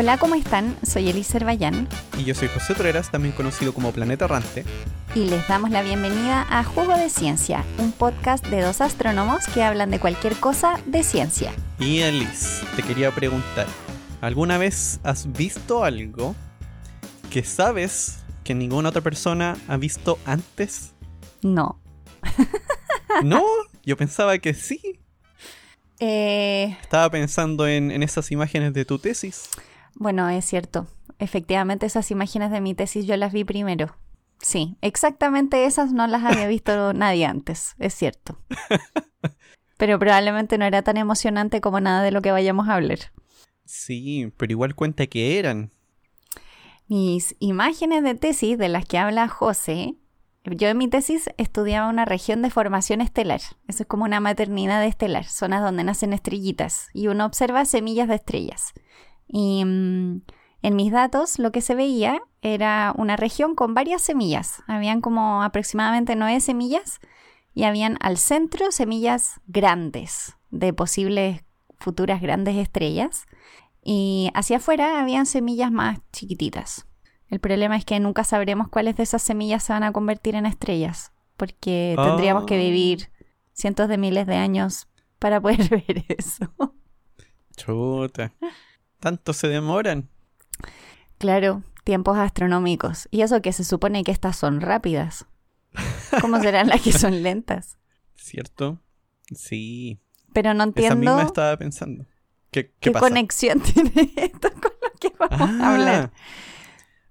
Hola, ¿cómo están? Soy Elise Bayán Y yo soy José Toreras, también conocido como Planeta Errante. y les damos la bienvenida a Jugo de Ciencia, un podcast de dos astrónomos que hablan de cualquier cosa de ciencia. Y Alice, te quería preguntar, ¿alguna vez has visto algo que sabes que ninguna otra persona ha visto antes? No. No, yo pensaba que sí. Eh, Estaba pensando en, en esas imágenes de tu tesis. Bueno, es cierto. Efectivamente, esas imágenes de mi tesis yo las vi primero. Sí, exactamente esas no las había visto nadie antes, es cierto. Pero probablemente no era tan emocionante como nada de lo que vayamos a hablar. Sí, pero igual cuenta que eran. Mis imágenes de tesis de las que habla José, yo en mi tesis estudiaba una región de formación estelar. Eso es como una maternidad estelar, zonas donde nacen estrellitas y uno observa semillas de estrellas. Y mm, en mis datos lo que se veía era una región con varias semillas. Habían como aproximadamente nueve semillas y habían al centro semillas grandes de posibles futuras grandes estrellas y hacia afuera habían semillas más chiquititas. El problema es que nunca sabremos cuáles de esas semillas se van a convertir en estrellas, porque tendríamos que Ah. vivir cientos de miles de años para poder ver eso. Chuta. ¿Tanto se demoran? Claro, tiempos astronómicos. Y eso que se supone que estas son rápidas. ¿Cómo serán las que son lentas? ¿Cierto? Sí. Pero no Esa entiendo misma estaba pensando. ¿Qué, qué qué pasa? conexión tiene esto con lo que vamos a hablar. Ah,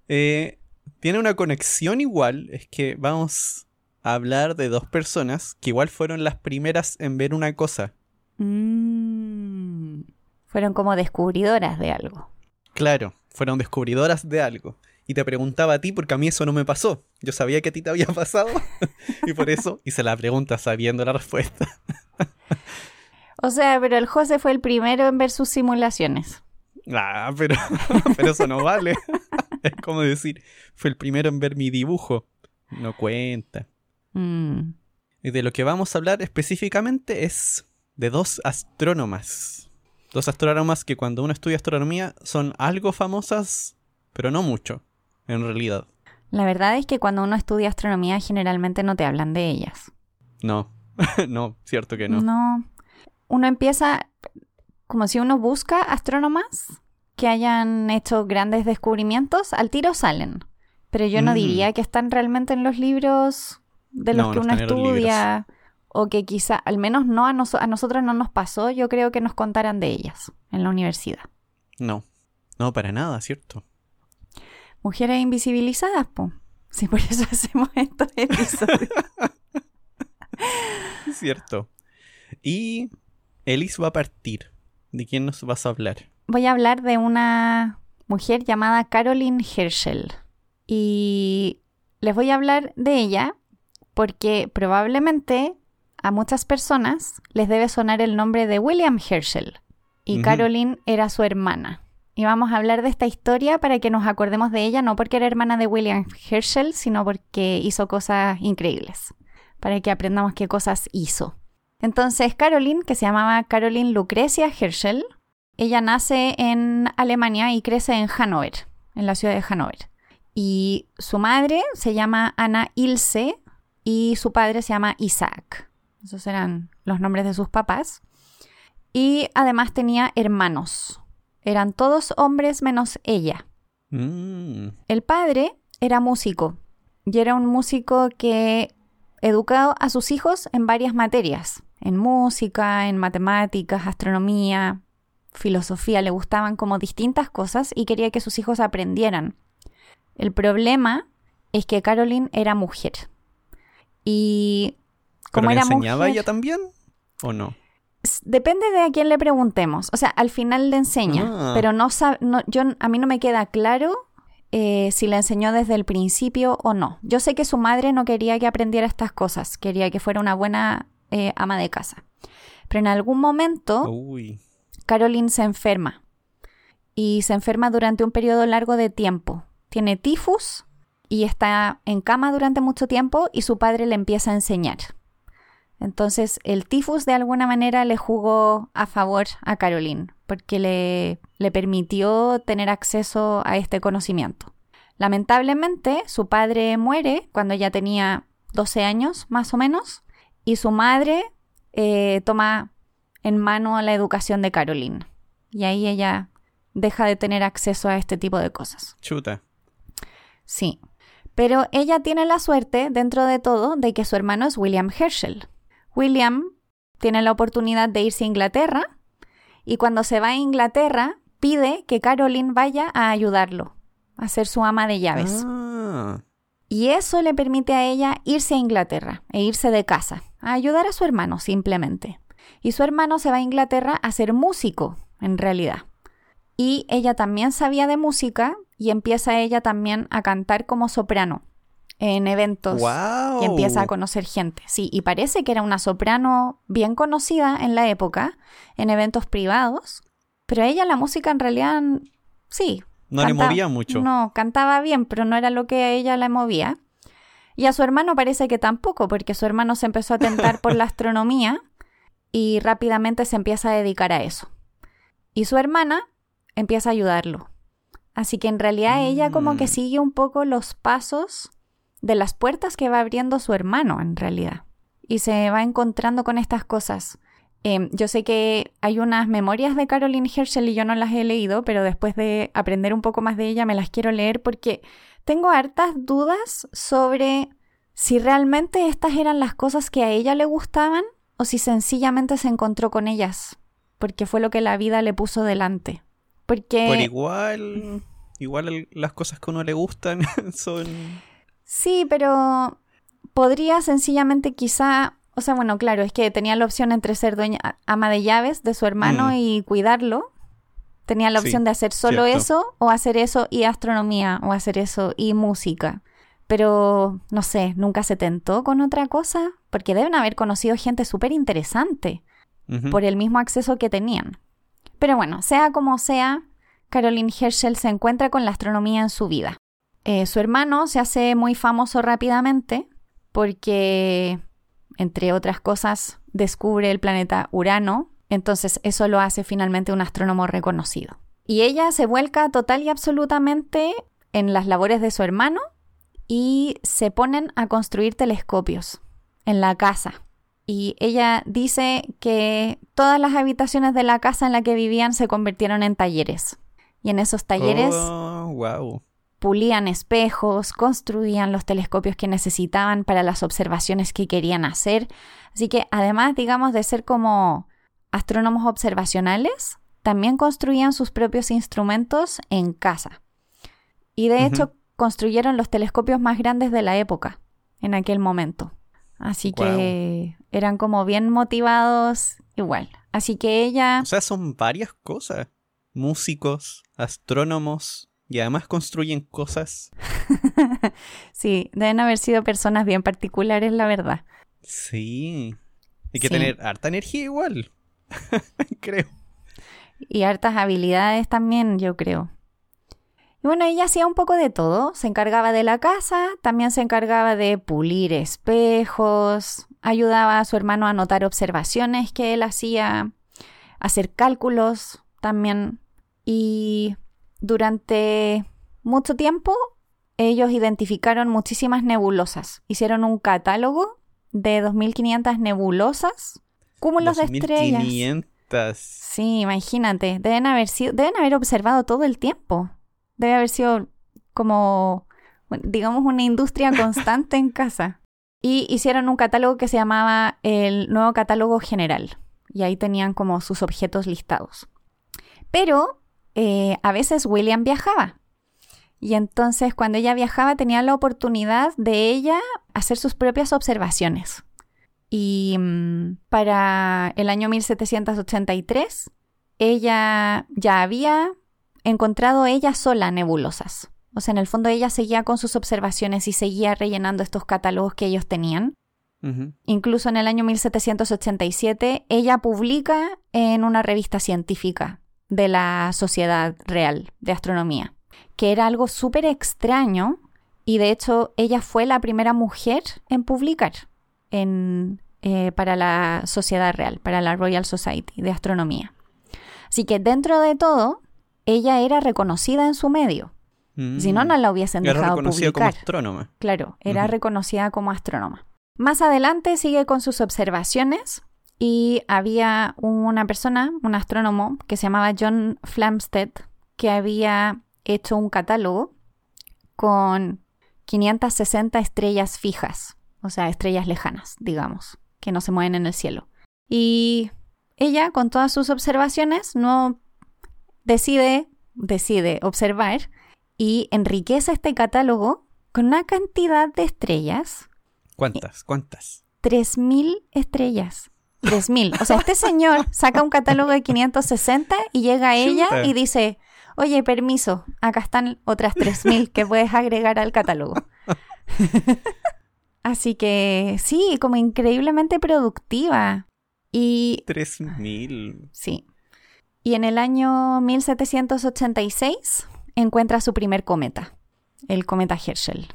eh, tiene una conexión igual, es que vamos a hablar de dos personas que igual fueron las primeras en ver una cosa. Mm. Fueron como descubridoras de algo. Claro, fueron descubridoras de algo. Y te preguntaba a ti porque a mí eso no me pasó. Yo sabía que a ti te había pasado y por eso hice la pregunta sabiendo la respuesta. O sea, pero el José fue el primero en ver sus simulaciones. Ah, pero, pero eso no vale. Es como decir, fue el primero en ver mi dibujo. No cuenta. Mm. Y de lo que vamos a hablar específicamente es de dos astrónomas. Dos astrónomas que cuando uno estudia astronomía son algo famosas, pero no mucho, en realidad. La verdad es que cuando uno estudia astronomía generalmente no te hablan de ellas. No, no, cierto que no. No. Uno empieza como si uno busca astrónomas que hayan hecho grandes descubrimientos, al tiro salen. Pero yo no Mm. diría que están realmente en los libros de los No, que no uno estudia. O que quizá, al menos no a, noso- a nosotros no nos pasó, yo creo que nos contaran de ellas en la universidad. No, no, para nada, ¿cierto? Mujeres invisibilizadas, po. Sí, por eso hacemos estos episodios. Cierto. Y Elise va a partir. ¿De quién nos vas a hablar? Voy a hablar de una mujer llamada Caroline Herschel. Y les voy a hablar de ella porque probablemente a muchas personas les debe sonar el nombre de William Herschel. Y Ujú. Caroline era su hermana. Y vamos a hablar de esta historia para que nos acordemos de ella, no porque era hermana de William Herschel, sino porque hizo cosas increíbles. Para que aprendamos qué cosas hizo. Entonces, Caroline, que se llamaba Caroline Lucrecia Herschel, ella nace en Alemania y crece en Hannover, en la ciudad de Hannover. Y su madre se llama Ana Ilse y su padre se llama Isaac. Esos eran los nombres de sus papás. Y además tenía hermanos. Eran todos hombres menos ella. Mm, El padre era músico y era un músico que educó a sus hijos en varias materias, en música, en matemáticas, astronomía, filosofía, le gustaban como distintas cosas y quería que sus hijos aprendieran. El problema es que Caroline era mujer. Y ¿Pero le enseñaba mujer, ella también? ¿O no? Depende de a quién le preguntemos. O sea, al final le enseña, Ah. pero no, no yo a mí no me queda claro eh, si le enseñó desde el principio o no. Yo sé que su madre no quería que aprendiera estas cosas, quería que fuera una buena eh, ama de casa. Pero en algún momento Uy. Caroline se enferma y se enferma durante un periodo largo de tiempo. Tiene tifus y está en cama durante mucho tiempo y su padre le empieza a enseñar. Entonces el tifus de alguna manera le jugó a favor a Caroline, porque le, le permitió tener acceso a este conocimiento. Lamentablemente, su padre muere cuando ella tenía 12 años, más o menos, y su madre eh, toma en mano la educación de Caroline. Y ahí ella deja de tener acceso a este tipo de cosas. Chuta. Sí. Pero ella tiene la suerte, dentro de todo, de que su hermano es William Herschel. William tiene la oportunidad de irse a Inglaterra y cuando se va a Inglaterra pide que Caroline vaya a ayudarlo, a ser su ama de llaves. Ah, Y eso le permite a ella irse a Inglaterra e irse de casa, a ayudar a su hermano simplemente. Y su hermano se va a Inglaterra a ser músico, en realidad. Y ella también sabía de música y empieza ella también a cantar como soprano en eventos. wow. Y empieza a conocer gente. Sí, y parece que era una soprano bien conocida en la época, en eventos privados. Pero ella la música en realidad, sí, No le movía mucho. No, cantaba bien, pero no era lo que a ella la movía. Y a su hermano parece que tampoco, porque su hermano se empezó a tentar por la astronomía y rápidamente se empieza a dedicar a eso. Y su hermana empieza a ayudarlo. Así que en realidad ella como que Mm. sigue un poco los pasos de las puertas que va abriendo su hermano en realidad. Y se va encontrando con estas cosas. Eh, yo sé que hay unas memorias de Caroline Herschel y yo no las he leído, pero después de aprender un poco más de ella me las quiero leer porque tengo hartas dudas sobre si realmente estas eran las cosas que a ella le gustaban o si sencillamente se encontró con ellas, porque fue lo que la vida le puso delante. Porque Por igual, igual las cosas que a uno le gustan son... Sí, pero podría sencillamente quizá, o sea, bueno, claro, es que tenía la opción entre ser dueña, ama de llaves de su hermano Mm. y cuidarlo. Tenía la Sí, opción de hacer solo cierto. eso o hacer eso y astronomía o hacer eso y música. Pero, no sé, nunca se tentó con otra cosa, porque deben haber conocido gente súper interesante por el mismo acceso que tenían. Pero bueno, sea como sea, Caroline Herschel se encuentra con la astronomía en su vida. Eh, su hermano se hace muy famoso rápidamente porque, entre otras cosas, descubre el planeta Urano, entonces eso lo hace finalmente un astrónomo reconocido. Y ella se vuelca total y absolutamente en las labores de su hermano y se ponen a construir telescopios en la casa. Y ella dice que todas las habitaciones de la casa en la que vivían se convirtieron en talleres. Y en esos talleres Oh, wow. Pulían espejos, construían los telescopios que necesitaban para las observaciones que querían hacer. Así que además, digamos, de ser como astrónomos observacionales, también construían sus propios instrumentos en casa. Y de hecho, construyeron los telescopios más grandes de la época en aquel momento. Así que eran como bien motivados igual. Así que ella... O sea, son varias cosas. Músicos, astrónomos, y además construyen cosas. Sí, deben haber sido personas bien particulares, la verdad. Sí. Hay que Sí. tener harta energía igual. Creo. Y hartas habilidades también, yo creo. Y bueno, ella hacía un poco de todo. Se encargaba de la casa, también se encargaba de pulir espejos, ayudaba a su hermano a anotar observaciones que él hacía, hacer cálculos también. Y durante mucho tiempo ellos identificaron muchísimas nebulosas. Hicieron un catálogo de 2.500 nebulosas, cúmulos de estrellas. 2500. Sí, imagínate, deben haber sido, deben haber observado todo el tiempo. Debe haber sido como, digamos, una industria constante en casa. Y hicieron un catálogo que se llamaba el nuevo catálogo general. Y ahí tenían como sus objetos listados. Pero eh, a veces William viajaba. Y entonces cuando ella viajaba tenía la oportunidad de ella hacer sus propias observaciones. Y mm, para el año 1783, ella ya había encontrado ella sola nebulosas. O sea, en el fondo ella seguía con sus observaciones y seguía rellenando estos catálogos que ellos tenían. Incluso en el año 1787, ella publica en una revista científica de la Sociedad Real de Astronomía, que era algo súper extraño y de hecho ella fue la primera mujer en publicar en, eh, para la Sociedad Real, para la Royal Society de Astronomía. Así que dentro de todo, ella era reconocida en su medio. Si no, Mm. no la hubiesen Era dejado reconocida como publicar. astrónoma. Claro, era reconocida como astrónoma. Más adelante sigue con sus observaciones y había una persona, un astrónomo, que se llamaba John Flamsteed, que había hecho un catálogo con 560 estrellas fijas, o sea, estrellas lejanas, digamos, que no se mueven en el cielo. Y ella, con todas sus observaciones, no decide, decide observar y enriquece este catálogo con una cantidad de estrellas, ¿Cuántas? ¿Cuántas? 3.000 estrellas. 3.000. O sea, este señor saca un catálogo de 560 y llega a ella y dice, oye, permiso, acá están otras 3.000 que puedes agregar al catálogo. Así que sí, como increíblemente productiva. Y 3000. Sí. Y en el año 1786 encuentra su primer cometa, el cometa Herschel,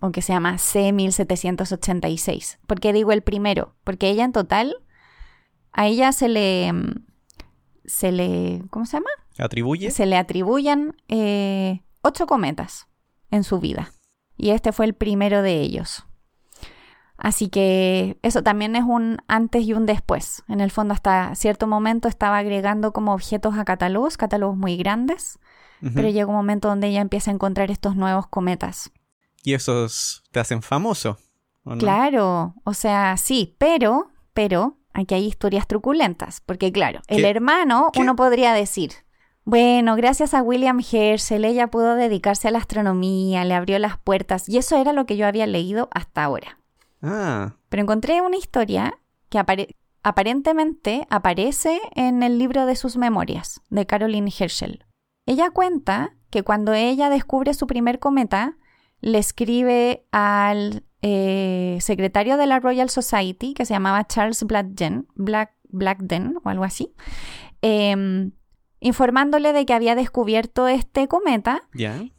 aunque se llama C1786. ¿Por qué digo el primero? Porque ella en total, a ella se le, se le, ¿cómo se llama? ¿Atribuye? Se le atribuyen eh, ocho cometas en su vida. Y este fue el primero de ellos. Así que eso también es un antes y un después. En el fondo, hasta cierto momento estaba agregando como objetos a catálogos, catálogos muy grandes, pero llega un momento donde ella empieza a encontrar estos nuevos cometas. Y esos te hacen famoso. ¿o no? Claro, o sea, sí, pero, pero, aquí hay historias truculentas, porque claro, el hermano, ¿Qué? uno podría decir, bueno, gracias a William Herschel, ella pudo dedicarse a la astronomía, le abrió las puertas, y eso era lo que yo había leído hasta ahora. Ah, Pero encontré una historia que apare- aparentemente aparece en el libro de sus memorias, de Caroline Herschel. Ella cuenta que cuando ella descubre su primer cometa, le escribe al eh, secretario de la Royal Society, que se llamaba Charles Blackden, Black, Blackden o algo así, em, informándole de que había descubierto este cometa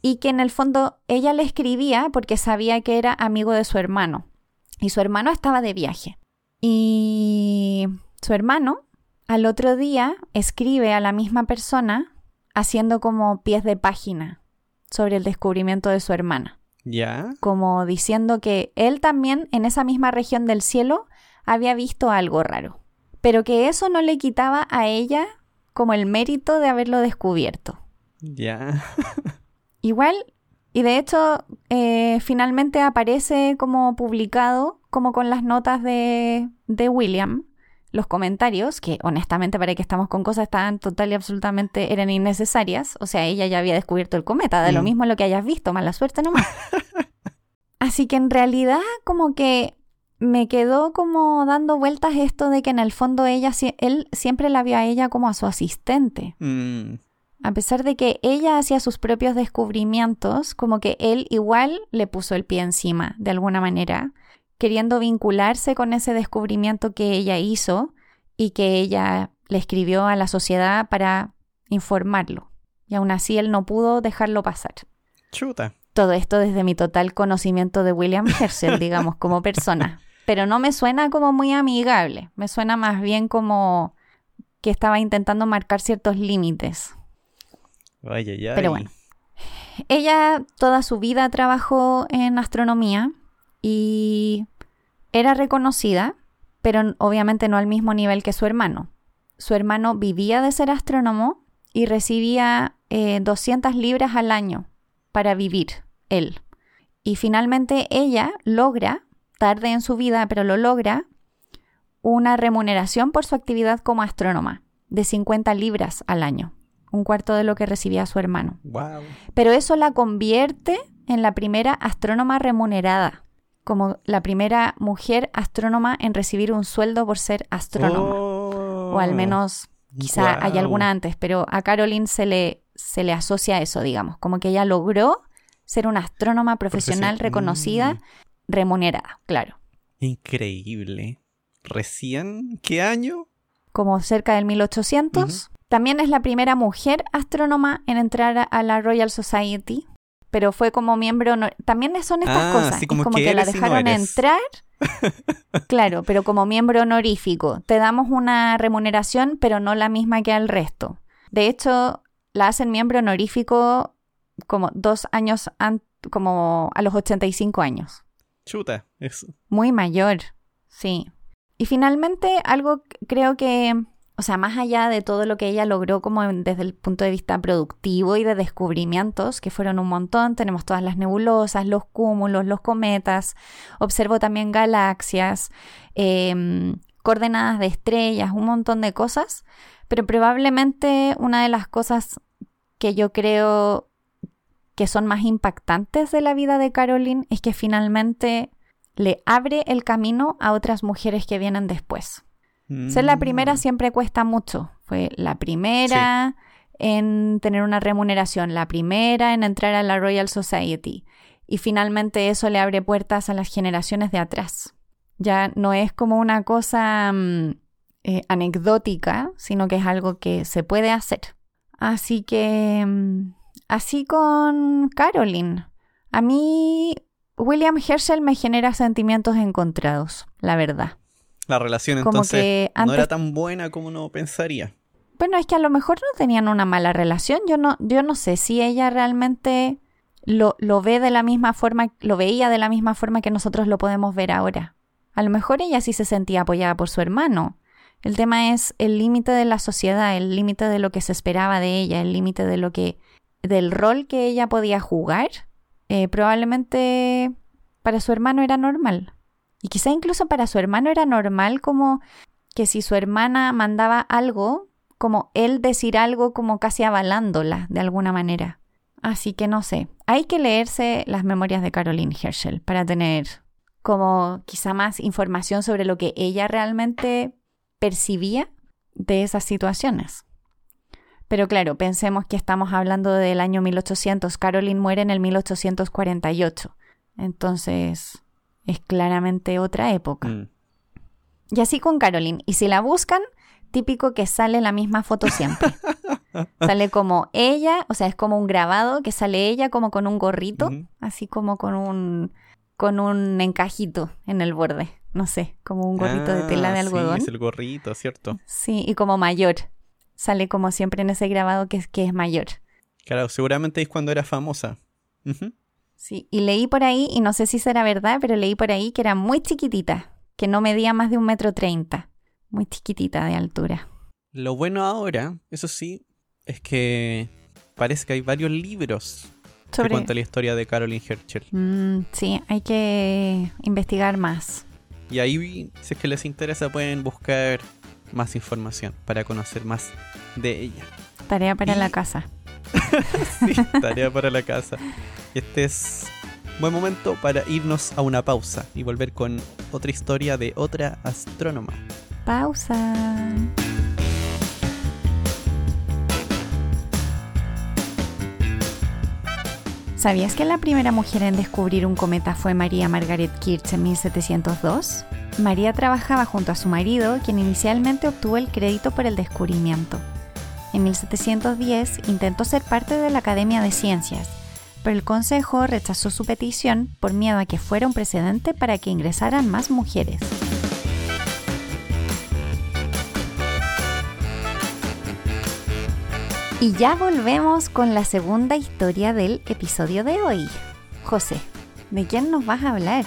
y que en el fondo ella le escribía porque sabía que era amigo de su hermano. Y su hermano estaba de viaje. Y su hermano al otro día escribe a la misma persona haciendo como pies de página sobre el descubrimiento de su hermana. Ya. Como diciendo que él también en esa misma región del cielo había visto algo raro. Pero que eso no le quitaba a ella como el mérito de haberlo descubierto. Ya. Igual, y de hecho, eh, finalmente aparece como publicado, como con las notas de, de William, los comentarios, que honestamente para que estamos con cosas estaban total y absolutamente eran innecesarias. O sea, ella ya había descubierto el cometa, de lo Mm. mismo lo que hayas visto, mala suerte nomás. Así que en realidad como que me quedó como dando vueltas esto de que en el fondo ella, él siempre la vio a ella como a su asistente. Mm, A pesar de que ella hacía sus propios descubrimientos, como que él igual le puso el pie encima, de alguna manera, queriendo vincularse con ese descubrimiento que ella hizo y que ella le escribió a la sociedad para informarlo. Y aún así él no pudo dejarlo pasar. chuta. Todo esto desde mi total conocimiento de William Herschel, digamos, como persona. Pero no me suena como muy amigable, me suena más bien como que estaba intentando marcar ciertos límites. Ay, ay, ay. Pero bueno. Ella toda su vida trabajó en astronomía y era reconocida, pero obviamente no al mismo nivel que su hermano. Su hermano vivía de ser astrónomo y recibía eh, 200 libras al año para vivir él. Y finalmente ella logra, tarde en su vida, pero lo logra, una remuneración por su actividad como astrónoma de 50 libras al año, un cuarto de lo que recibía su hermano. Wow. Pero eso la convierte en la primera astrónoma remunerada, como la primera mujer astrónoma en recibir un sueldo por ser astrónoma. O al menos quizá hay alguna antes, pero a Caroline se le, se le asocia eso, digamos, como que ella logró ser una astrónoma profesional Profesio- reconocida, Mm, remunerada, claro. increíble. ¿Recién? ¿Qué año? como cerca del 1800. También es la primera mujer astrónoma en entrar a la Royal Society, pero fue como miembro... También son estas Ah, cosas, es como como que que la no dejaron entrar, claro, pero como miembro honorífico. Te damos una remuneración, pero no la misma que al resto. De hecho, la hacen miembro honorífico como dos años, como a los 85 años. Chuta, es Muy mayor, sí. Y finalmente, algo creo que, o sea, más allá de todo lo que ella logró como desde el punto de vista productivo y de descubrimientos, que fueron un montón, tenemos todas las nebulosas, los cúmulos, los cometas, observo también galaxias, em, coordenadas de estrellas, un montón de cosas, pero probablemente una de las cosas que yo creo que son más impactantes de la vida de Caroline es que finalmente le abre el camino a otras mujeres que vienen después. Ser la primera Mm. siempre cuesta mucho. Fue la primera en tener una remuneración, la primera en entrar a la Royal Society. Y finalmente eso le abre puertas a las generaciones de atrás. Ya no es como una cosa mm, eh, anecdótica, sino que es algo que se puede hacer. Así que, mm, así con Caroline. A mí, William Herschel me genera sentimientos encontrados, la verdad. La relación Como entonces que no era tan buena como uno pensaría. Bueno, es que a lo mejor no tenían una mala relación. Yo no, yo no sé si ella realmente lo, lo ve de la misma forma, lo veía de la misma forma que nosotros lo podemos ver ahora. A lo mejor ella sí se sentía apoyada por su hermano. El tema es el límite de la sociedad, el límite de lo que se esperaba de ella, el límite de lo que, del rol que ella podía jugar. Eh, probablemente para su hermano era normal. Y quizá incluso para su hermano era normal como que si su hermana mandaba algo, como él decir algo como casi avalándola de alguna manera. Así que no sé, hay que leerse las memorias de Caroline Herschel para tener como quizá más información sobre lo que ella realmente percibía de esas situaciones. Pero claro, pensemos que estamos hablando del año 1800, Caroline muere en el 1848, entonces es claramente otra época. Mm. Y así con Caroline. Y si la buscan, típico que sale la misma foto siempre. sale como ella, o sea, es como un grabado que sale ella como con un gorrito, así como con un con un encajito en el borde, no sé, como un gorrito de tela de Ah, algodón. Sí, es el gorrito, ¿cierto? Sí, y como mayor. Sale como siempre en ese grabado que es, que es mayor. Claro, seguramente es cuando era famosa. Sí, y leí por ahí, y no sé si será verdad, pero leí por ahí que era muy chiquitita, que no medía más de un metro treinta. Muy chiquitita de altura. Lo bueno ahora, eso sí, es que parece que hay varios libros que Sobre... cuentan la historia de Caroline Herschel. Mm, sí, hay que investigar más. Y ahí, si es que les interesa, pueden buscar más información para conocer más de ella. Tarea para Y- la casa. Sí, tarea para la casa. Este es buen momento para irnos a una pausa y volver con otra historia de otra astrónoma. Pausa. ¿Sabías que la primera mujer en descubrir un cometa fue María Margaret Kirch en 1702? María trabajaba junto a su marido, quien inicialmente obtuvo el crédito por el descubrimiento. En 1710 intentó ser parte de la Academia de Ciencias, pero el Consejo rechazó su petición por miedo a que fuera un precedente para que ingresaran más mujeres. Y ya volvemos con la segunda historia del episodio de hoy. José, ¿de quién nos vas a hablar?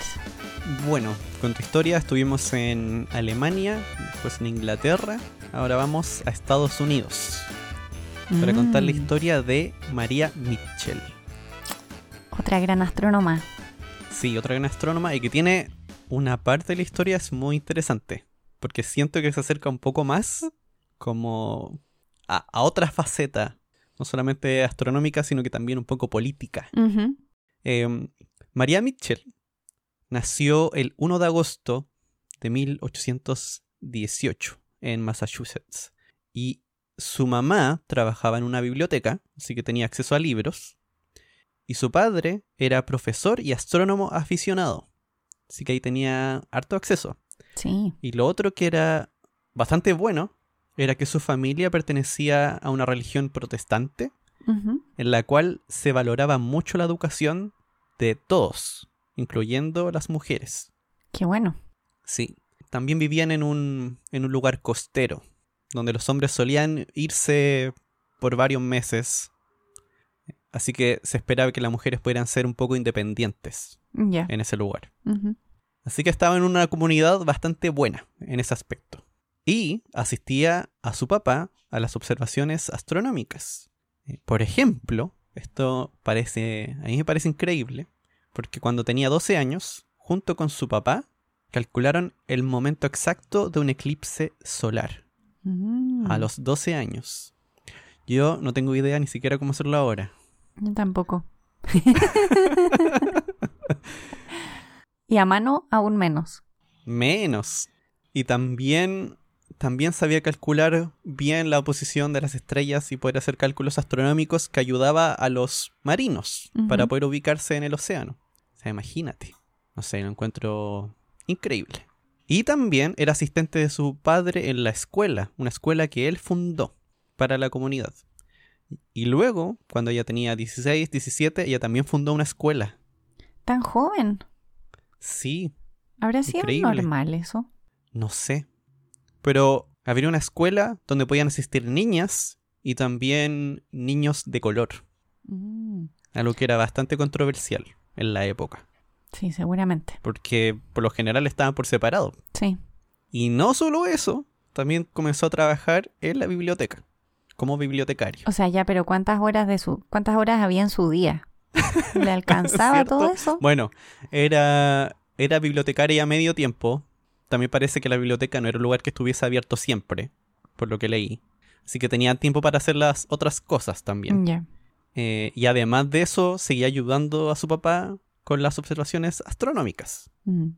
Bueno, con tu historia estuvimos en Alemania, después en Inglaterra, ahora vamos a Estados Unidos para contar la Mm, historia de María Mitchell. Otra gran astrónoma. Sí, otra gran astrónoma y que tiene una parte de la historia es muy interesante, porque siento que se acerca un poco más como a, a otra faceta, no solamente astronómica, sino que también un poco política. Eh, María Mitchell nació el 1 de agosto de 1818 en Massachusetts y su mamá trabajaba en una biblioteca, así que tenía acceso a libros, y su padre era profesor y astrónomo aficionado, así que ahí tenía harto acceso. Sí. Y lo otro que era bastante bueno era que su familia pertenecía a una religión protestante en la cual se valoraba mucho la educación de todos, incluyendo las mujeres. Qué bueno. Sí, también vivían en un, en un lugar costero, donde los hombres solían irse por varios meses. Así que se esperaba que las mujeres pudieran ser un poco independientes en ese lugar. Así que estaba en una comunidad bastante buena en ese aspecto. Y asistía a su papá a las observaciones astronómicas. Eh, Por ejemplo, esto parece, a mí me parece increíble, porque cuando tenía 12 años, junto con su papá, calcularon el momento exacto de un eclipse solar. Mm. A los 12 años. Yo no tengo idea ni siquiera cómo hacerlo ahora. Yo tampoco. y a mano aún menos. Menos. Y también, también sabía calcular bien la posición de las estrellas y poder hacer cálculos astronómicos que ayudaba a los marinos para poder ubicarse en el océano. O sea, imagínate. No sé, lo encuentro increíble. Y también era asistente de su padre en la escuela, una escuela que él fundó para la comunidad. Y luego, cuando ella tenía 16, 17, ella también fundó una escuela. Tan joven. Sí, ¿Habrá sido Increíble. normal eso? No sé. Pero habría una escuela donde podían asistir niñas y también niños de color. Mm. Algo que era bastante controversial en la época. Sí, seguramente. Porque por lo general estaban por separado. Sí. Y no solo eso, también comenzó a trabajar en la biblioteca. Como bibliotecario. O sea, ya, pero ¿cuántas horas de su, cuántas horas había en su día? ¿Le alcanzaba todo eso? Bueno, era, era bibliotecaria a medio tiempo. También parece que la biblioteca no era un lugar que estuviese abierto siempre, por lo que leí. Así que tenía tiempo para hacer las otras cosas también. Ya. Eh, y además de eso, seguía ayudando a su papá con las observaciones astronómicas. Mm.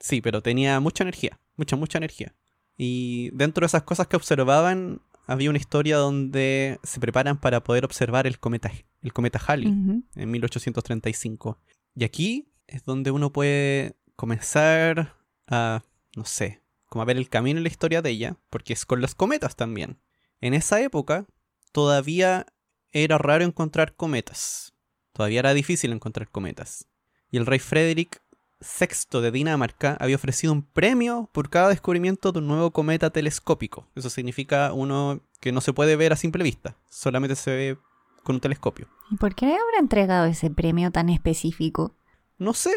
Sí, pero tenía mucha energía, mucha, mucha energía. Y dentro de esas cosas que observaban, había una historia donde se preparan para poder observar el cometa, el cometa Halley en 1835. Y aquí es donde uno puede comenzar a, no sé, como a ver el camino en la historia de ella, porque es con los cometas también. En esa época todavía era raro encontrar cometas. Todavía era difícil encontrar cometas. Y el rey Frederick VI de Dinamarca había ofrecido un premio por cada descubrimiento de un nuevo cometa telescópico. Eso significa uno que no se puede ver a simple vista, solamente se ve con un telescopio. ¿Y por qué habrá entregado ese premio tan específico? No sé.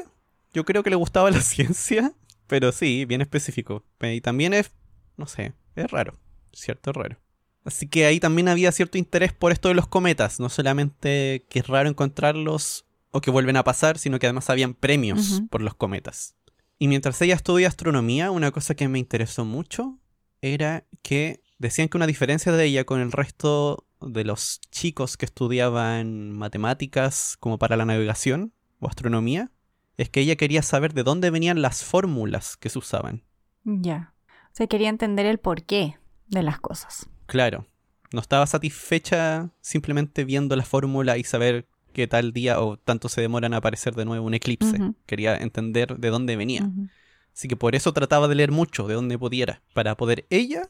Yo creo que le gustaba la ciencia, pero sí, bien específico. Eh, Y también es, no sé, es raro. Cierto, es raro. Así que ahí también había cierto interés por esto de los cometas. No solamente que es raro encontrarlos o que vuelven a pasar, sino que además habían premios por los cometas. Y mientras ella estudia astronomía, una cosa que me interesó mucho era que decían que una diferencia de ella con el resto de los chicos que estudiaban matemáticas como para la navegación o astronomía es que ella quería saber de dónde venían las fórmulas que se usaban. Ya. O sea, quería entender el porqué de las cosas. Claro, no estaba satisfecha simplemente viendo la fórmula y saber que tal día o tanto se demoran a aparecer de nuevo un eclipse. Quería entender de dónde venía. Así que por eso trataba de leer mucho de donde pudiera, para poder ella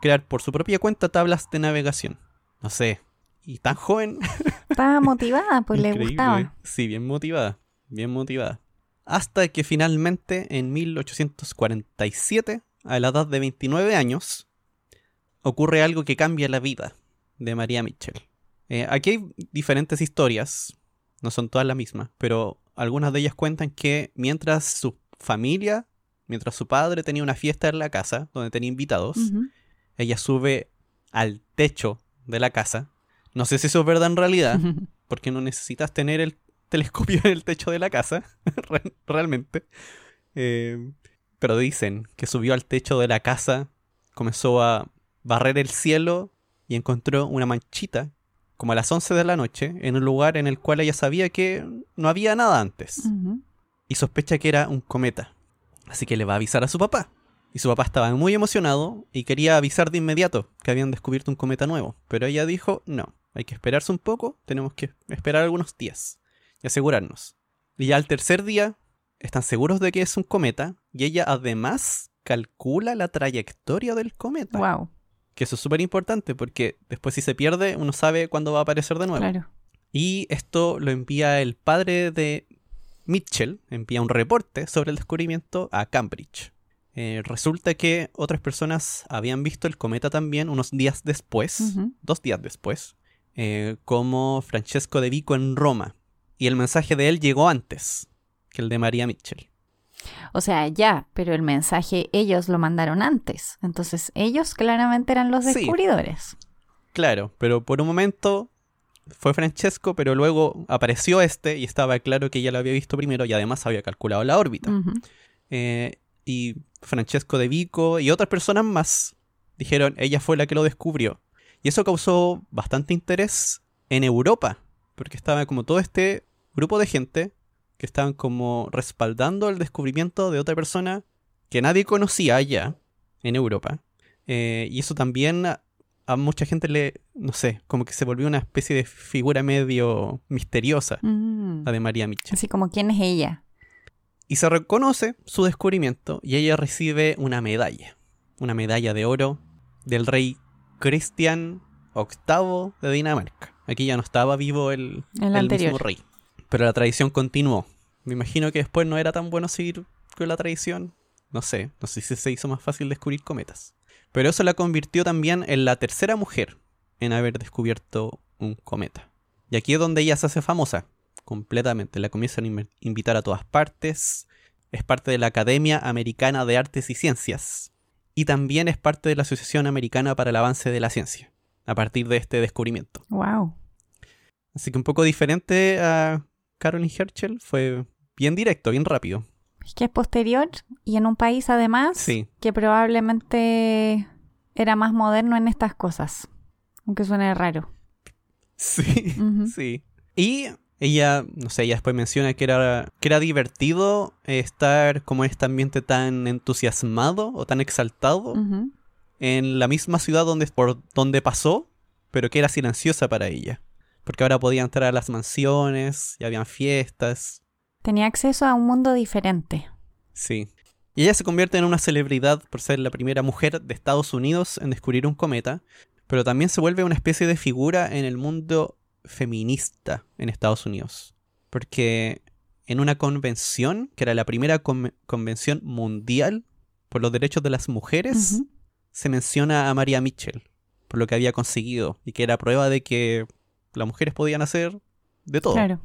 crear por su propia cuenta tablas de navegación. No sé, y tan joven. Estaba motivada, pues le gustaba. Sí, bien motivada, bien motivada. Hasta que finalmente en 1847, a la edad de 29 años, ocurre algo que cambia la vida de María Mitchell. Eh, aquí hay diferentes historias, no son todas las mismas, pero algunas de ellas cuentan que mientras su familia, mientras su padre tenía una fiesta en la casa, donde tenía invitados, ella sube al techo de la casa. No sé si eso es verdad en realidad, porque no necesitas tener el telescopio en el techo de la casa, re- realmente. Eh, pero dicen que subió al techo de la casa, comenzó a barrer el cielo y encontró una manchita, como a las 11 de la noche, en un lugar en el cual ella sabía que no había nada antes. Y sospecha que era un cometa. Así que le va a avisar a su papá. Y su papá estaba muy emocionado y quería avisar de inmediato que habían descubierto un cometa nuevo. Pero ella dijo, no, hay que esperarse un poco, tenemos que esperar algunos días y asegurarnos. Y ya al tercer día están seguros de que es un cometa y ella además calcula la trayectoria del cometa. Wow, Que eso es súper importante porque después si se pierde uno sabe cuándo va a aparecer de nuevo. claro. Y esto lo envía el padre de Mitchell, envía un reporte sobre el descubrimiento a Cambridge. Eh, resulta que otras personas habían visto el cometa también unos días después, dos días después, eh, como Francesco de Vico en Roma. Y el mensaje de él llegó antes que el de María Mitchell. O sea, ya, pero el mensaje ellos lo mandaron antes. Entonces ellos claramente eran los Sí. descubridores. Claro, pero por un momento fue Francesco, pero luego apareció este y estaba claro que ella lo había visto primero y además había calculado la órbita. Eh, y Francesco de Vico y otras personas más dijeron, ella fue la que lo descubrió. Y eso causó bastante interés en Europa, porque estaba como todo este grupo de gente que estaban como respaldando el descubrimiento de otra persona que nadie conocía allá en Europa. Eh, y eso también a, a mucha gente le, no sé, como que se volvió una especie de figura medio misteriosa, Mm. la de María Mitchell. Así como, ¿quién es ella? Y se reconoce su descubrimiento y ella recibe una medalla. Una medalla de oro del rey Cristian VIII de Dinamarca. Aquí ya no estaba vivo el, El el mismo rey. Pero la tradición continuó. Me imagino que después no era tan bueno seguir con la tradición. No sé, no sé si se hizo más fácil descubrir cometas. Pero eso la convirtió también en la tercera mujer en haber descubierto un cometa. Y aquí es donde ella se hace famosa, completamente. La comienzan a inv- invitar a todas partes. Es parte de la Academia Americana de Artes y Ciencias. Y también es parte de la Asociación Americana para el Avance de la Ciencia, a partir de este descubrimiento. Wow. Así que un poco diferente a Caroline Herschel, fue bien directo, bien rápido. Es que es posterior y en un país además Sí, que probablemente era más moderno en estas cosas. Aunque suene raro. sí, sí. Y ella, no sé, ella después menciona que era, que era divertido estar como en este ambiente tan entusiasmado o tan exaltado en la misma ciudad donde, por donde pasó, pero que era silenciosa para ella. Porque ahora podía entrar a las mansiones y habían fiestas. Tenía acceso a un mundo diferente. Sí. Y ella se convierte en una celebridad por ser la primera mujer de Estados Unidos en descubrir un cometa, pero también se vuelve una especie de figura en el mundo feminista en Estados Unidos. Porque en una convención, que era la primera con- convención mundial por los derechos de las mujeres, se menciona a María Mitchell por lo que había conseguido y que era prueba de que las mujeres podían hacer de todo. Claro.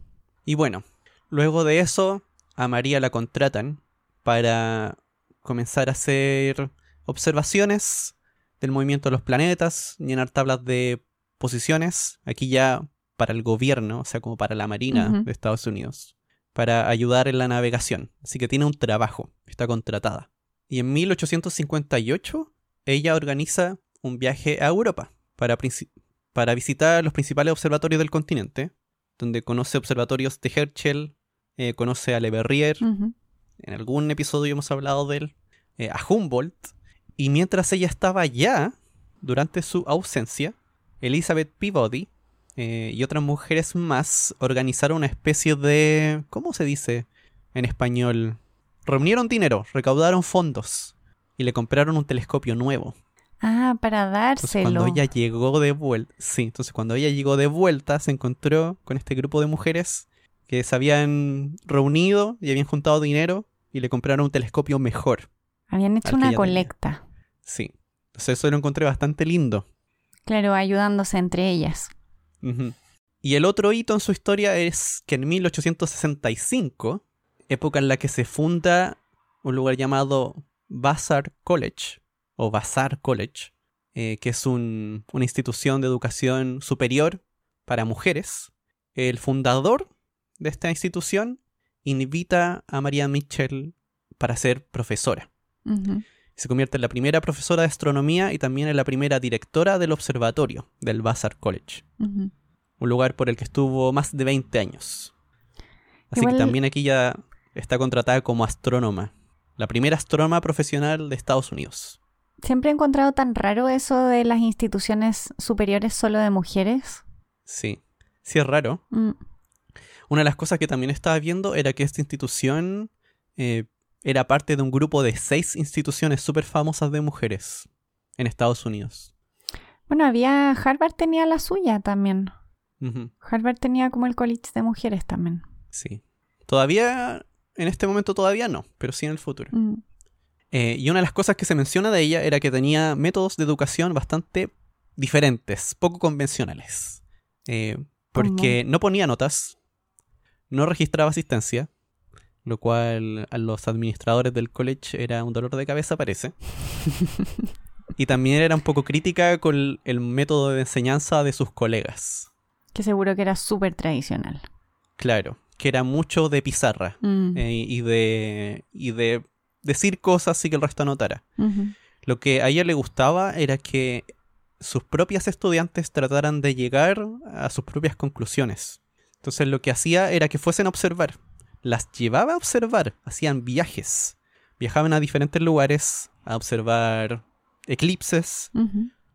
Y bueno, luego de eso, a María la contratan para comenzar a hacer observaciones del movimiento de los planetas, llenar tablas de posiciones, aquí ya para el gobierno, o sea, como para la Marina de Estados Unidos, para ayudar en la navegación. Así que tiene un trabajo, está contratada. Y en 1858, ella organiza un viaje a Europa para, para visitar los principales observatorios del continente, donde conoce observatorios de Herschel, eh, conoce a Le Verrier, en algún episodio hemos hablado de él, eh, a Humboldt, y mientras ella estaba allá, durante su ausencia, Elizabeth Peabody eh, y otras mujeres más organizaron una especie de... ¿Cómo se dice en español? Reunieron dinero, recaudaron fondos y le compraron un telescopio nuevo. Ah, para Entonces dárselo. cuando ella llegó de vuelta, sí, entonces cuando ella llegó de vuelta se encontró con este grupo de mujeres que se habían reunido y habían juntado dinero y le compraron un telescopio mejor. Habían hecho una tenía. colecta. Sí. Entonces eso lo encontré bastante lindo. Claro, ayudándose entre ellas. Y el otro hito en su historia es que en 1865, época en la que se funda un lugar llamado Vassar College, o Vassar College, eh, que es un- una institución de educación superior para mujeres, el fundador de esta institución invita a María Mitchell para ser profesora. Se convierte en la primera profesora de astronomía y también en la primera directora del observatorio del Vassar College un lugar por el que estuvo más de 20 años. Así Igual- que también aquí ya está contratada como astrónoma, la primera astrónoma profesional de Estados Unidos. Siempre he encontrado tan raro eso de las instituciones superiores solo de mujeres. Sí, sí es raro. Mm, Una de las cosas que también estaba viendo era que esta institución eh, era parte de un grupo de seis instituciones súper famosas de mujeres en Estados Unidos. Bueno, había. Harvard tenía la suya también. Harvard tenía como el college de mujeres también. sí. Todavía, en este momento todavía no, pero sí en el futuro. Mm, Eh, y una de las cosas que se menciona de ella era que tenía métodos de educación bastante diferentes, poco convencionales. Eh, porque no ponía notas, no registraba asistencia, lo cual a los administradores del college era un dolor de cabeza, parece. y también era un poco crítica con el método de enseñanza de sus colegas. Que seguro que era súper tradicional. Claro, que era mucho de pizarra Mm. eh, y, de, y de decir cosas y que el resto anotara. Lo que a ella le gustaba era que sus propias estudiantes trataran de llegar a sus propias conclusiones. Entonces lo que hacía era que fuesen a observar. Las llevaba a observar, hacían viajes. Viajaban a diferentes lugares a observar eclipses,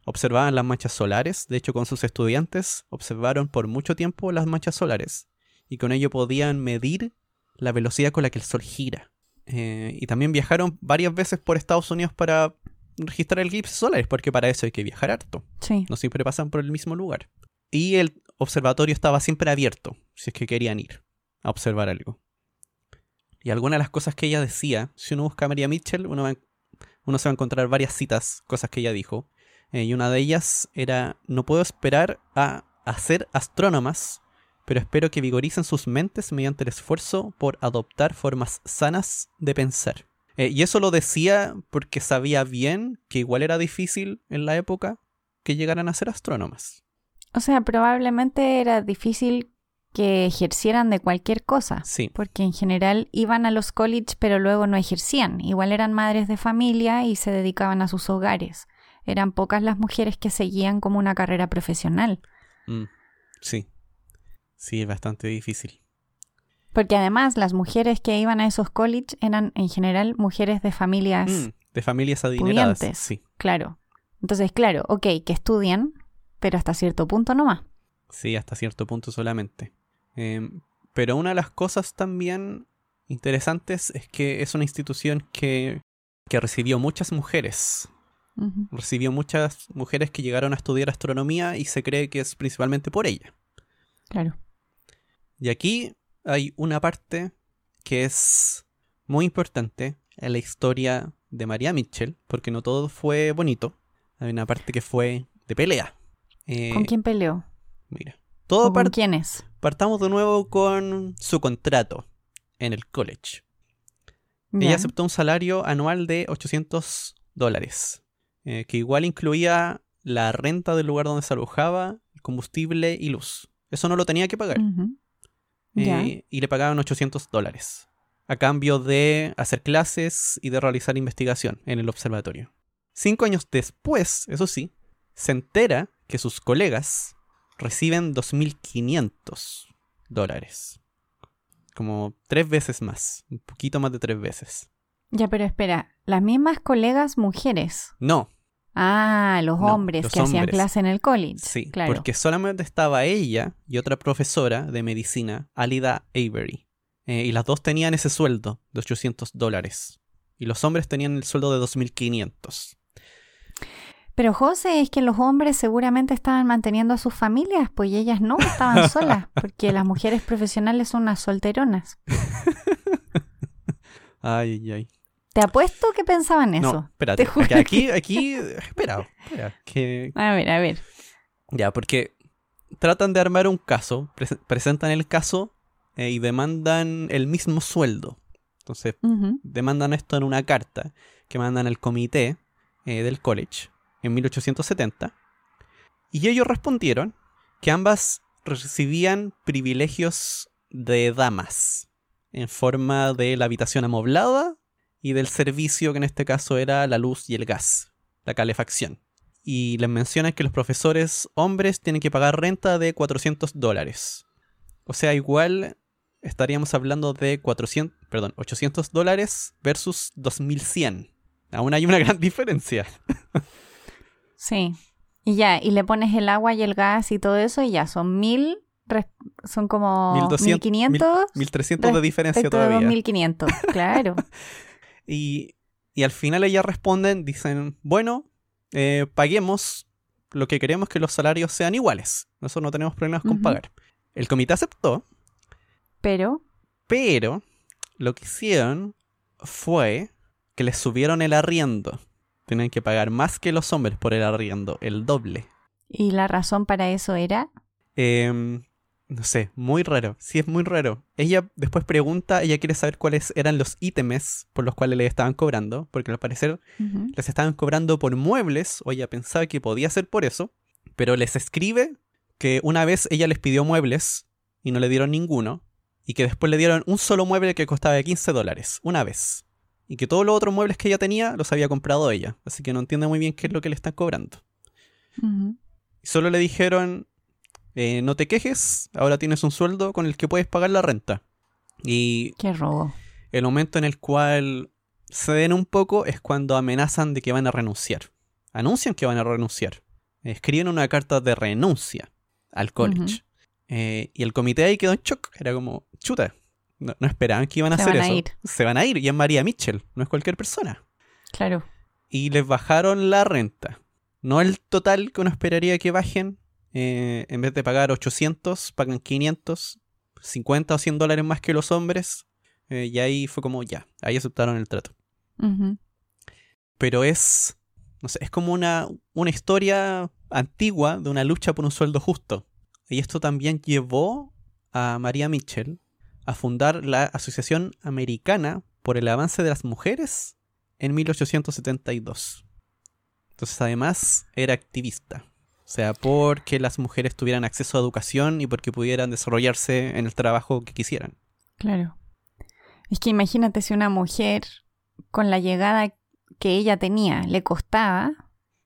observaban las manchas solares. De hecho, con sus estudiantes observaron por mucho tiempo las manchas solares. Y con ello podían medir la velocidad con la que el Sol gira. Eh, y también viajaron varias veces por Estados Unidos para registrar eclipses solares, porque para eso hay que viajar harto. Sí. No siempre pasan por el mismo lugar. Y el observatorio estaba siempre abierto, si es que querían ir a observar algo. Y algunas de las cosas que ella decía, si uno busca a María Mitchell, uno, va uno se va a encontrar varias citas, cosas que ella dijo. Eh, y una de ellas era, no puedo esperar a hacer astrónomas, pero espero que vigoricen sus mentes mediante el esfuerzo por adoptar formas sanas de pensar. Eh, y eso lo decía porque sabía bien que igual era difícil en la época que llegaran a ser astrónomas. O sea, probablemente era difícil que ejercieran de cualquier cosa. Sí, Porque en general iban a los college pero luego no ejercían. Igual eran madres de familia y se dedicaban a sus hogares. Eran pocas las mujeres que seguían como una carrera profesional. mm, sí. Sí, es bastante difícil. Porque además las mujeres que iban a esos college eran en general mujeres de familias, Mm, de familias adineradas. pudientes. Sí, claro. Entonces, claro, ok, que estudian, pero hasta cierto punto nomás. sí, hasta cierto punto solamente. Em, pero una de las cosas también interesantes es que es una institución que, que recibió muchas mujeres. Recibió muchas mujeres que llegaron a estudiar astronomía y se cree que es principalmente por ella. Claro. Y aquí hay una parte que es muy importante en la historia de María Mitchell, porque no todo fue bonito. Hay una parte que fue de pelea. Eh, ¿Con quién peleó? Mira, ¿O todo con par- quiénes? partamos de nuevo con su contrato en el college. Ella aceptó un salario anual de 800 dólares, eh, que igual incluía la renta del lugar donde se alojaba, combustible y luz. Eso no lo tenía que pagar. Eh, y le pagaban 800 dólares a cambio de hacer clases y de realizar investigación en el observatorio. Cinco años después, eso sí, se entera que sus colegas reciben 2.500 dólares. Como tres veces más, un poquito más de tres veces. Ya, pero espera, las mismas colegas mujeres. No, Ah, los No, hombres los que hacían clase en el college. sí, claro. porque solamente estaba ella y otra profesora de medicina, Alida Avery. Eh, y las dos tenían ese sueldo de 800 dólares. Y los hombres tenían el sueldo de 2.500. Pero José, es que los hombres seguramente estaban manteniendo a sus familias, pues y ellas no estaban solas, porque las mujeres profesionales son unas solteronas. Ay, ay, ay. Te apuesto que pensaban eso. No, espérate. Te juro que aquí, aquí, espera, espera, que A ver, a ver. ya, porque tratan de armar un caso, prese- presentan el caso eh, y demandan el mismo sueldo. Entonces, demandan esto en una carta que mandan al comité eh, del college en 1870. Y ellos respondieron que ambas recibían privilegios de damas en forma de la habitación amoblada y del servicio que en este caso era la luz y el gas, la calefacción. Y les mencionan que los profesores hombres tienen que pagar renta de 400 dólares. O sea, igual estaríamos hablando de 400, perdón, 800 dólares versus 2100. Aún hay una gran diferencia. Sí. Y ya, y le pones el agua y el gas y todo eso y ya, son mil, res- son como 1200, 1500 1300 de diferencia todavía. 2500, claro. Y, y al final ellas responden, dicen, bueno, eh, paguemos lo que queremos que los salarios sean iguales. Nosotros no tenemos problemas con pagar. El comité aceptó, Pero, pero lo que hicieron fue que les subieron el arriendo. Tienen que pagar más que los hombres por el arriendo, el doble. y la razón para eso era, Em, no sé, muy raro. Sí, es muy raro. Ella después pregunta, ella quiere saber cuáles eran los ítems por los cuales le estaban cobrando, porque al parecer les estaban cobrando por muebles, o ella pensaba que podía ser por eso, pero les escribe que una vez ella les pidió muebles y no le dieron ninguno, y que después le dieron un solo mueble que costaba 15 dólares, una vez. Y que todos los otros muebles que ella tenía los había comprado ella, así que no entiende muy bien qué es lo que le están cobrando. Y solo le dijeron, eh, no te quejes, ahora tienes un sueldo con el que puedes pagar la renta. Y Qué robo. el momento en el cual ceden un poco es cuando amenazan de que van a renunciar. Anuncian que van a renunciar. Escriben una carta de renuncia al college. Eh, y el comité ahí quedó en shock. Era como, chuta. No, no esperaban que iban a Se hacer van a eso. ir. Se van a ir. Y es María Mitchell, no es cualquier persona. Claro. Y les bajaron la renta. No el total que uno esperaría que bajen. Eh, en vez de pagar 800, pagan 500, 50 o 100 dólares más que los hombres. Eh, y ahí fue como, ya, ahí aceptaron el trato. Pero es, no sé, es como una, una historia antigua de una lucha por un sueldo justo. Y esto también llevó a María Mitchell a fundar la Asociación Americana por el Avance de las Mujeres en 1872. Entonces además era activista. O sea, porque las mujeres tuvieran acceso a educación y porque pudieran desarrollarse en el trabajo que quisieran. Claro. Es que imagínate si una mujer con la llegada que ella tenía le costaba,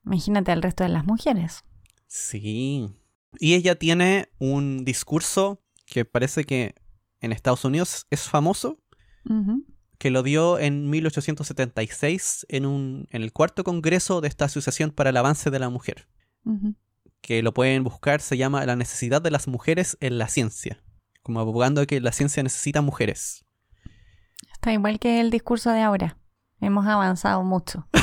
imagínate al resto de las mujeres. Sí. Y ella tiene un discurso que parece que en Estados Unidos es famoso, que lo dio en 1876 en, un, en el cuarto congreso de esta Asociación para el Avance de la Mujer. Que lo pueden buscar, se llama La necesidad de las mujeres en la ciencia, como abogando de que la ciencia necesita mujeres. Está igual que el discurso de ahora. Hemos avanzado mucho.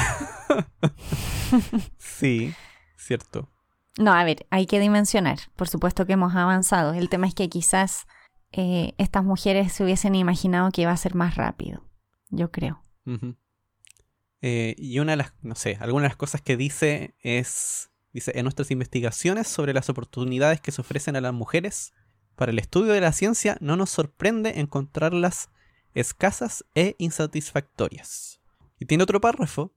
Sí, cierto. No, a ver, hay que dimensionar. Por supuesto que hemos avanzado. El tema es que quizás eh, estas mujeres se hubiesen imaginado que iba a ser más rápido. Yo creo. Eh, y una de las, no sé, algunas de las cosas que dice es, dice, en nuestras investigaciones sobre las oportunidades que se ofrecen a las mujeres para el estudio de la ciencia, no nos sorprende encontrarlas escasas e insatisfactorias. Y tiene otro párrafo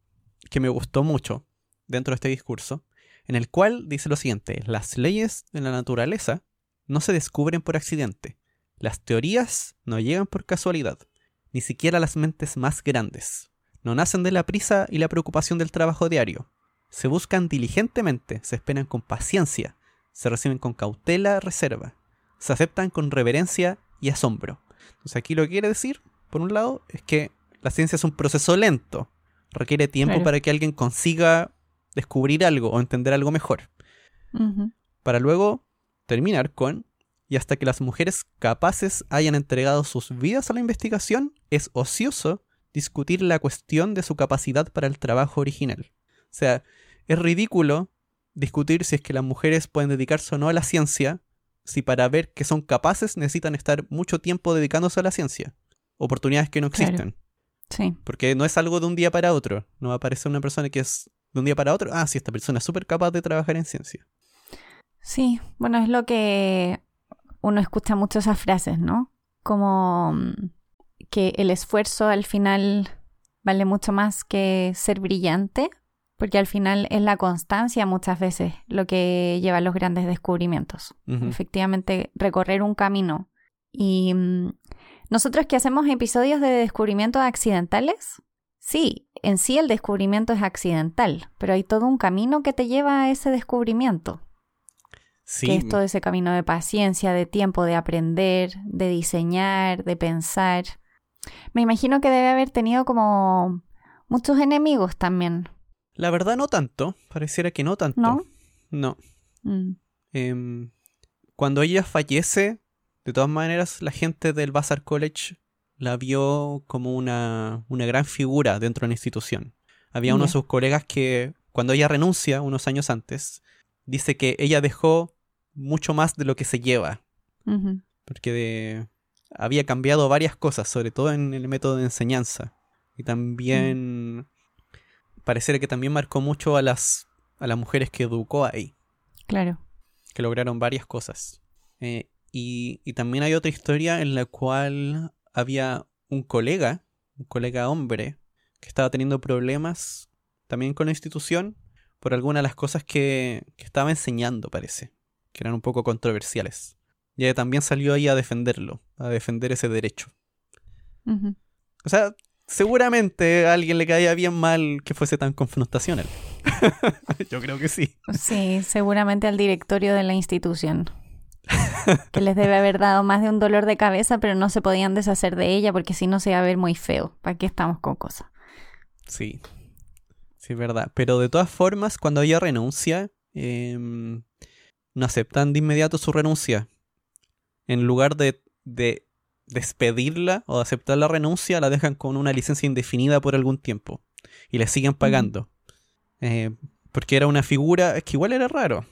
que me gustó mucho dentro de este discurso, en el cual dice lo siguiente, las leyes de la naturaleza no se descubren por accidente, las teorías no llegan por casualidad, ni siquiera las mentes más grandes. No nacen de la prisa y la preocupación del trabajo diario. Se buscan diligentemente, se esperan con paciencia, se reciben con cautela, reserva, se aceptan con reverencia y asombro. Entonces aquí lo que quiere decir, por un lado, es que la ciencia es un proceso lento, requiere tiempo Claro. para que alguien consiga descubrir algo o entender algo mejor para luego terminar con y hasta que las mujeres capaces hayan entregado sus vidas a la investigación, es ocioso discutir la cuestión de su capacidad para el trabajo original. O sea, es ridículo discutir si es que las mujeres pueden dedicarse o no a la ciencia, si para ver que son capaces necesitan estar mucho tiempo dedicándose a la ciencia. Oportunidades que no Claro. existen. Sí. Porque no es algo de un día para otro. No va a aparecer una persona que es de un día para otro. Ah, sí, esta persona es súper capaz de trabajar en ciencia. Sí, bueno, es lo que uno escucha mucho esas frases, ¿no? Como mm, que el esfuerzo al final vale mucho más que ser brillante, porque al final es la constancia muchas veces lo que lleva a los grandes descubrimientos. Efectivamente, recorrer un camino. Y mm, nosotros que hacemos episodios de descubrimientos accidentales, sí, en sí el descubrimiento es accidental, pero hay todo un camino que te lleva a ese descubrimiento Sí, que es todo ese camino de paciencia, de tiempo, de aprender, de diseñar, de pensar. Me imagino que debe haber tenido como muchos enemigos también, La verdad no tanto, pareciera que no tanto. ¿no? No. Mm, Em, cuando ella fallece, de todas maneras la gente del Vassar College la vio como una, una gran figura dentro de la institución. Había uno de sus colegas que, cuando ella renuncia unos años antes, dice que ella dejó mucho más de lo que se lleva, porque de- había cambiado varias cosas, sobre todo en el método de enseñanza. Y también pareciera que también marcó mucho a las, a las mujeres que educó ahí, claro. que lograron varias cosas. Eh, y, y también hay otra historia en la cual había un colega, un colega hombre, que estaba teniendo problemas también con la institución por algunas de las cosas que, que estaba enseñando, parece, que eran un poco controversiales. Y ella también salió ahí a defenderlo, a defender ese derecho. O sea, seguramente a alguien le caía bien mal que fuese tan confrontacional. Yo creo que sí. Sí, seguramente al directorio de la institución. Que les debe haber dado más de un dolor de cabeza, pero no se podían deshacer de ella porque si no se iba a ver muy feo. ¿Para qué estamos con cosas? Sí. Sí, es verdad. Pero de todas formas, cuando ella renuncia, em, no aceptan de inmediato su renuncia. En lugar de, de despedirla o aceptar la renuncia, la dejan con una licencia indefinida por algún tiempo. Y le siguen pagando. Eh, porque era una figura, es que igual era raro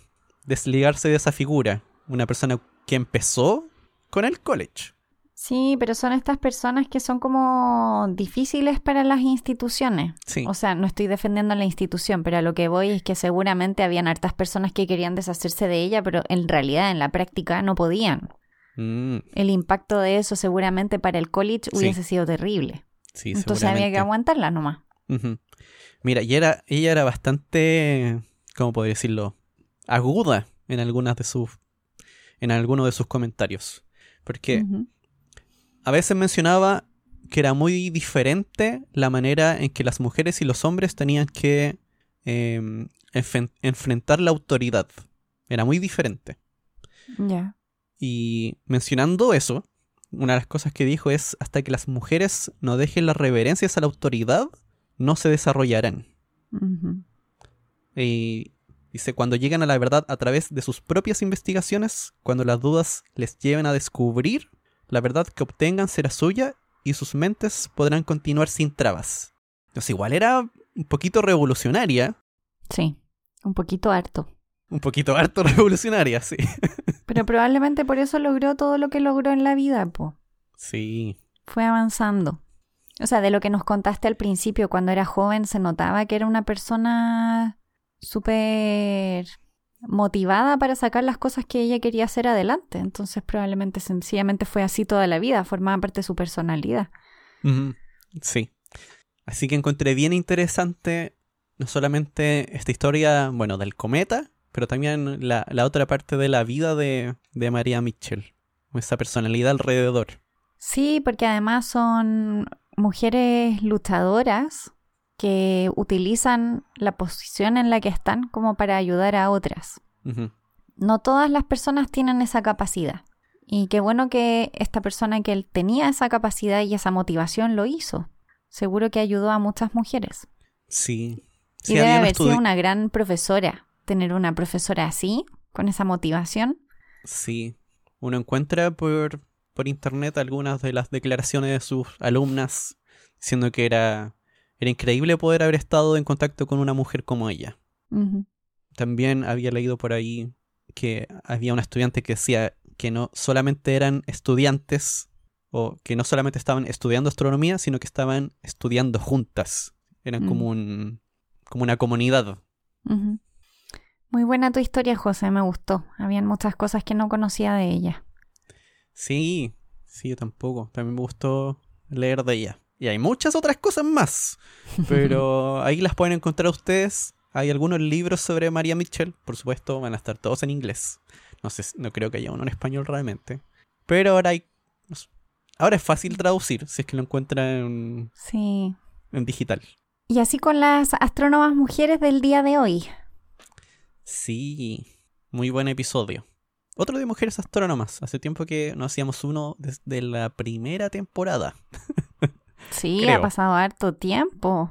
desligarse de esa figura. Una persona que empezó con el college. Sí, pero son estas personas que son como difíciles para las instituciones. Sí. O sea, no estoy defendiendo la institución, pero a lo que voy es que seguramente habían hartas personas que querían deshacerse de ella, pero en realidad en la práctica no podían. Mm, El impacto de eso seguramente para el college Sí. hubiese sido terrible. sí, Entonces había que aguantarla nomás. Ujú. Mira, y era, ella era bastante, ¿cómo podría decirlo? Aguda en algunas de sus, en algunos de sus comentarios. Porque a veces mencionaba que era muy diferente la manera en que las mujeres y los hombres tenían que eh, enfen- enfrentar la autoridad. Era muy diferente. Ya. Y mencionando eso, una de las cosas que dijo es, hasta que las mujeres no dejen las reverencias a la autoridad, no se desarrollarán. Y dice, cuando llegan a la verdad a través de sus propias investigaciones, cuando las dudas les lleven a descubrir, la verdad que obtengan será suya y sus mentes podrán continuar sin trabas. Entonces igual era un poquito revolucionaria, Sí, un poquito harto. Un poquito harto revolucionaria, sí. Pero probablemente por eso logró todo lo que logró en la vida, po. Sí, Fue avanzando. O sea, de lo que nos contaste al principio, cuando era joven, se notaba que era una persona súper motivada para sacar las cosas que ella quería hacer adelante. Entonces probablemente sencillamente fue así toda la vida, formaba parte de su personalidad. Sí. Así que encontré bien interesante no solamente esta historia, bueno, del cometa, pero también la, la otra parte de la vida de, de María Mitchell, esa personalidad alrededor. Sí, porque además son mujeres luchadoras que utilizan la posición en la que están como para ayudar a otras. No todas las personas tienen esa capacidad. Y qué bueno que esta persona que él tenía esa capacidad y esa motivación lo hizo. Seguro que ayudó a muchas mujeres. Sí. y Sí, debe había un haber sido una gran profesora. Tener una profesora así, con esa motivación. Sí. Uno encuentra por, por internet algunas de las declaraciones de sus alumnas diciendo que era, era increíble poder haber estado en contacto con una mujer como ella. También había leído por ahí que había una estudiante que decía que no solamente eran estudiantes o que no solamente estaban estudiando astronomía, sino que estaban estudiando juntas. Eran Mm. como un como una comunidad. Ujú. Muy buena tu historia, José, me gustó. Habían muchas cosas que no conocía de ella. Sí, sí, yo tampoco. También me gustó leer de ella. Y hay muchas otras cosas más, pero ahí las pueden encontrar ustedes. Hay algunos libros sobre María Mitchell, por supuesto, van a estar todos en inglés. No sé, no creo que haya uno en español realmente. Pero ahora hay ahora es fácil traducir si es que lo encuentran en, Sí. en digital. Y así con las astrónomas mujeres del día de hoy. Sí, muy buen episodio. Otro de mujeres astrónomas. Hace tiempo que no hacíamos uno desde la primera temporada. Sí, Creo. ha pasado harto tiempo.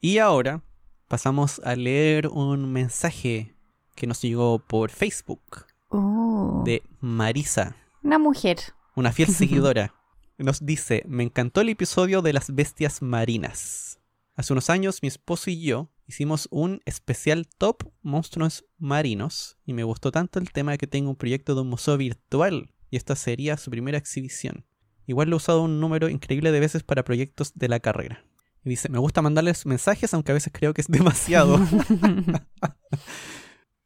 Y ahora pasamos a leer un mensaje que nos llegó por Facebook Uh, de Marisa, Una mujer. una fiel seguidora. Nos dice, me encantó el episodio de las bestias marinas. Hace unos años mi esposo y yo hicimos un especial top monstruos marinos y me gustó tanto el tema que tengo un proyecto de un museo virtual y esta sería su primera exhibición. Igual lo he usado un número increíble de veces para proyectos de la carrera. Y dice, me gusta mandarles mensajes aunque a veces creo que es demasiado.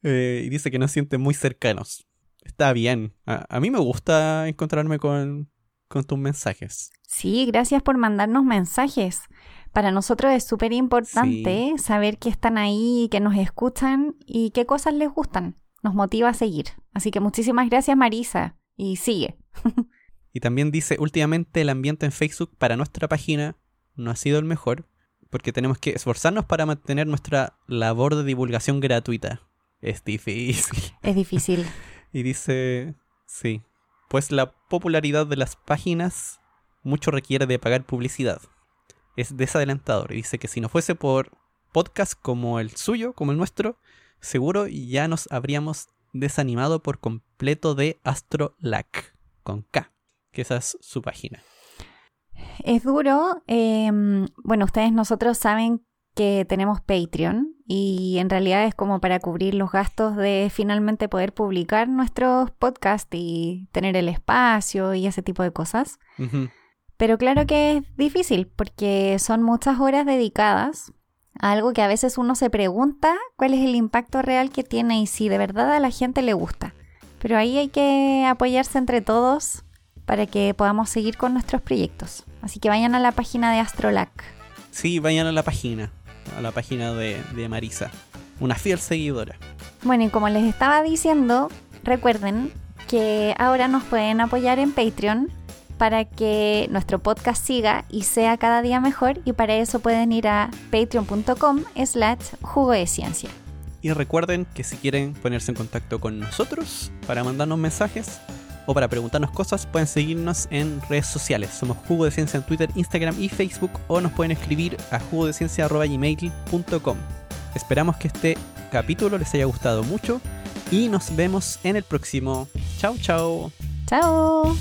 Eh, y dice que nos sienten muy cercanos. está bien. A, a mí me gusta encontrarme con, con tus mensajes. Sí, gracias por mandarnos mensajes. Para nosotros es súper importante saber que están ahí, que nos escuchan y qué cosas les gustan. Nos motiva a seguir. Así que muchísimas gracias Marisa y sigue. Y también dice, últimamente el ambiente en Facebook para nuestra página no ha sido el mejor, porque tenemos que esforzarnos para mantener nuestra labor de divulgación gratuita. Es difícil. Es difícil. y dice, sí, pues la popularidad de las páginas mucho requiere de pagar publicidad. Es desadelantador y dice que si no fuese por podcasts como el suyo, como el nuestro, seguro ya nos habríamos desanimado por completo de Astrolac, con K, que esa es su página. Es duro. eh, bueno, ustedes nosotros saben que tenemos Patreon y en realidad es como para cubrir los gastos de finalmente poder publicar nuestros podcasts y tener el espacio y ese tipo de cosas. Pero claro que es difícil porque son muchas horas dedicadas a algo que a veces uno se pregunta cuál es el impacto real que tiene y si de verdad a la gente le gusta. Pero ahí hay que apoyarse entre todos para que podamos seguir con nuestros proyectos. Así que vayan a la página de Astrolac. Sí, vayan a la página, a la página de, de Marisa, una fiel seguidora. Bueno, y como les estaba diciendo, recuerden que ahora nos pueden apoyar en Patreon para que nuestro podcast siga y sea cada día mejor y para eso pueden ir a patreon.com slash jugo de ciencia. Y recuerden que si quieren ponerse en contacto con nosotros para mandarnos mensajes o para preguntarnos cosas, pueden seguirnos en redes sociales. Somos Jugo de Ciencia en Twitter, Instagram y Facebook o nos pueden escribir a jugodeciencia.gmail.com. Esperamos que este capítulo les haya gustado mucho y nos vemos en el próximo. Chao, chao. ¡Chao!